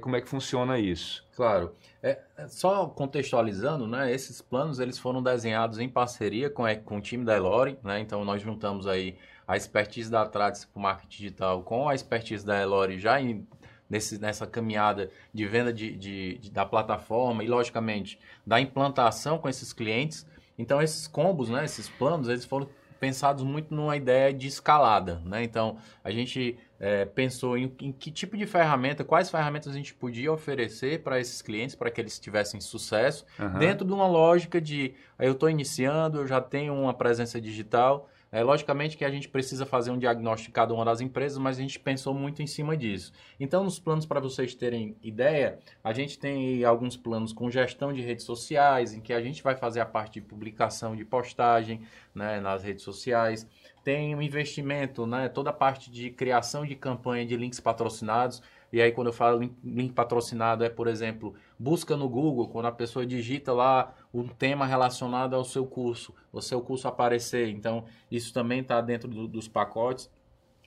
Como é que funciona isso. Claro. É, é, só contextualizando, né? Esses planos eles foram desenhados em parceria com, com o time da Elore, né? Então nós juntamos aí a expertise da Tratis para o marketing digital com a expertise da Elore já em, nesse, nessa caminhada de venda de, de, de, da plataforma e, logicamente, da implantação com esses clientes. Então, esses combos, né, esses planos, eles foram pensados muito numa ideia de escalada, né? Então, a gente é, pensou em, em, que tipo de ferramenta, quais ferramentas a gente podia oferecer para esses clientes para que eles tivessem sucesso, uhum. dentro de uma lógica de eu estou iniciando, eu já tenho uma presença digital, é, logicamente que a gente precisa fazer um diagnóstico de cada uma das empresas, mas a gente pensou muito em cima disso. Então, nos planos, para vocês terem ideia, a gente tem alguns planos com gestão de redes sociais, em que a gente vai fazer a parte de publicação, de postagem né, nas redes sociais. Tem um investimento, né, toda a parte de criação de campanha de links patrocinados. E aí, quando eu falo link, link patrocinado, é, por exemplo, busca no Google, quando a pessoa digita lá um tema relacionado ao seu curso, o seu curso aparecer. Então, isso também está dentro do, dos pacotes.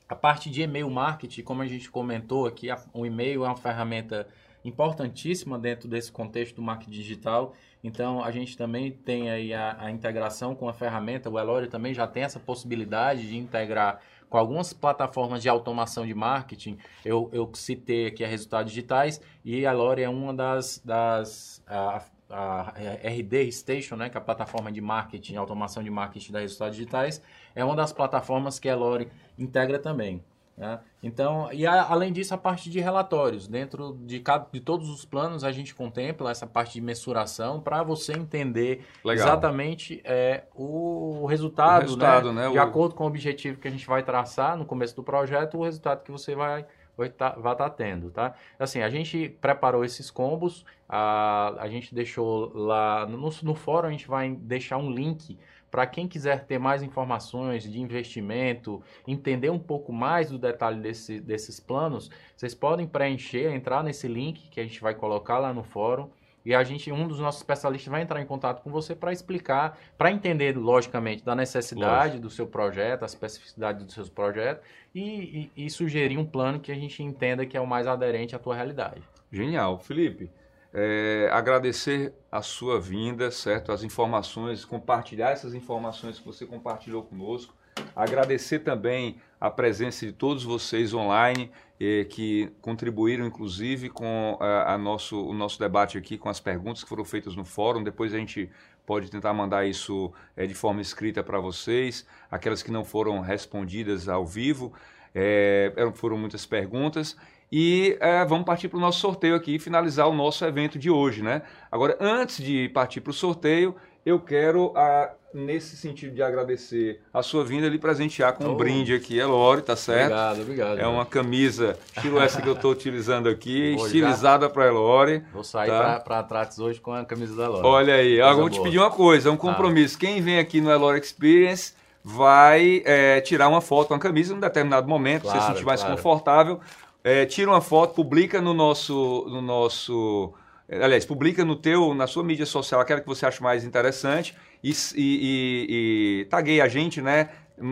A parte de e-mail marketing, como a gente comentou aqui, o e-mail é uma ferramenta importantíssima dentro desse contexto do marketing digital. Então, a gente também tem aí a, a integração com a ferramenta. O Elore também já tem essa possibilidade de integrar com algumas plataformas de automação de marketing. Eu, eu citei aqui a Resultados Digitais e a Elore é uma das, das a, a RD Station, né, que é a plataforma de marketing, automação de marketing da Resultados Digitais, é uma das plataformas que a Lore integra também. Né? Então, e a, além disso, a parte de relatórios. Dentro de, cada, de todos os planos, a gente contempla essa parte de mensuração para você entender Legal. exatamente é, o resultado, o resultado né? né? de o... acordo com o objetivo que a gente vai traçar no começo do projeto, o resultado que você vai vai estar tá, tá tendo, tá? Assim, a gente preparou esses combos, a, a gente deixou lá no, no fórum, a gente vai deixar um link para quem quiser ter mais informações de investimento, entender um pouco mais do detalhe desse, desses planos, vocês podem preencher, entrar nesse link que a gente vai colocar lá no fórum e a gente, um dos nossos especialistas vai entrar em contato com você para explicar, para entender, logicamente, da necessidade Lógico. do seu projeto, a especificidade do seu projeto e, e, e, sugerir um plano que a gente entenda que é o mais aderente à tua realidade. Genial. Felipe, é, agradecer a sua vinda, certo? As informações, compartilhar essas informações que você compartilhou conosco. Agradecer também a presença de todos vocês online eh, que contribuíram, inclusive, com a, a, nosso, o nosso debate aqui, com as perguntas que foram feitas no fórum. Depois a gente pode tentar mandar isso eh, de forma escrita para vocês. Aquelas que não foram respondidas ao vivo, eh, foram muitas perguntas. E é, vamos partir para o nosso sorteio aqui e finalizar o nosso evento de hoje, né? Agora, antes de partir para o sorteio, eu quero, a, nesse sentido de agradecer a sua vinda, lhe presentear com oh. um brinde aqui. É Lore, tá certo? Obrigado, obrigado. É uma camisa, estilo essa que eu estou utilizando aqui, estilizada para Elore. Vou sair tá? para Trates hoje com a camisa da Elore. Olha aí, eu vou te pedir uma coisa, um ah. compromisso. Ah. Quem vem aqui no Elore Experience vai é, tirar uma foto com a camisa em um determinado momento, claro, você se sentir mais claro. confortável. É, tira uma foto, publica no nosso, no nosso aliás, publica no teu, na sua mídia social aquela que você acha mais interessante e, e, e, e tagueia a gente, né?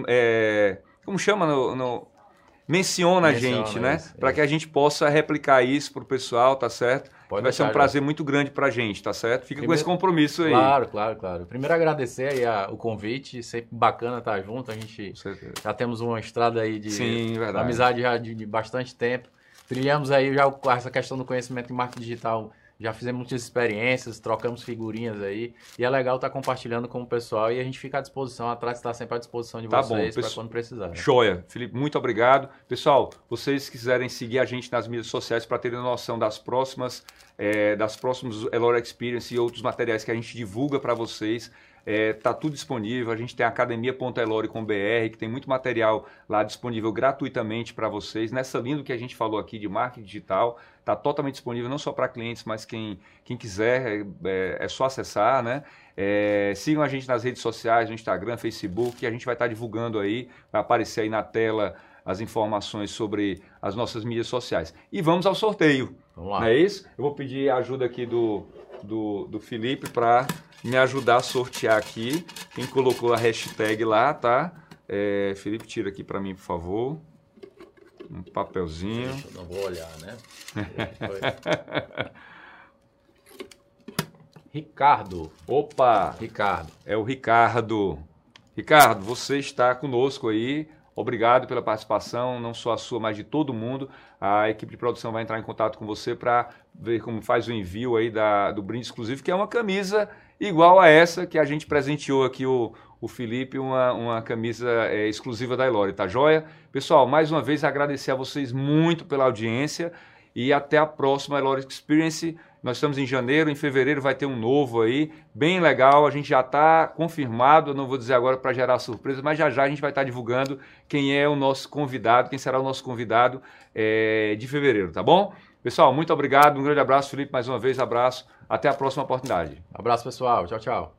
É, como chama no, no menciona, menciona, a gente, né? Para que a gente possa replicar isso para o pessoal, tá certo? Pode Vai ser um prazer já. muito grande para a gente, tá certo? Fica Primeiro, com esse compromisso aí. Claro, claro, claro. Primeiro agradecer aí a, o convite, sempre bacana estar junto. A gente já temos uma estrada aí de Sim, amizade já de, de bastante tempo. Trilhamos aí já essa questão do conhecimento em marketing digital já fizemos muitas experiências, trocamos figurinhas aí. E é legal estar tá compartilhando com o pessoal e a gente fica à disposição, atrás está sempre à disposição de tá vocês para quando precisar. Joia. Felipe, muito obrigado. Pessoal, vocês quiserem seguir a gente nas mídias sociais para terem noção das próximas, é, das próximas Elora Experience e outros materiais que a gente divulga para vocês. É, tá tudo disponível. A gente tem a academia.elore.br, que tem muito material lá disponível gratuitamente para vocês. Nessa linha do que a gente falou aqui de marketing digital, está totalmente disponível não só para clientes, mas quem, quem quiser, é, é só acessar, né? É, sigam a gente nas redes sociais, no Instagram, Facebook, que a gente vai estar tá divulgando aí, vai aparecer aí na tela as informações sobre as nossas mídias sociais. E vamos ao sorteio. Vamos lá. Não é isso? Eu vou pedir a ajuda aqui do, do, do Felipe para me ajudar a sortear aqui. Quem colocou a hashtag lá, tá? É, Felipe, tira aqui para mim, por favor. Um papelzinho. Eu não vou olhar, né? Ricardo. Opa! Ricardo. É o Ricardo. Ricardo, você está conosco aí. Obrigado pela participação, não só a sua, mas de todo mundo. A equipe de produção vai entrar em contato com você para ver como faz o envio aí da, do brinde exclusivo, que é uma camisa igual a essa que a gente presenteou aqui o, o Felipe, uma, uma camisa é, exclusiva da Elore, tá joia? Pessoal, mais uma vez agradecer a vocês muito pela audiência e até a próxima Elore Experience. Nós estamos em janeiro, em fevereiro vai ter um novo aí, bem legal. A gente já está confirmado, eu não vou dizer agora para gerar surpresa, mas já já a gente vai estar tá divulgando quem é o nosso convidado, quem será o nosso convidado é, de fevereiro, tá bom? Pessoal, muito obrigado, um grande abraço, Felipe, mais uma vez, abraço. Até a próxima oportunidade. Abraço, pessoal. Tchau, tchau.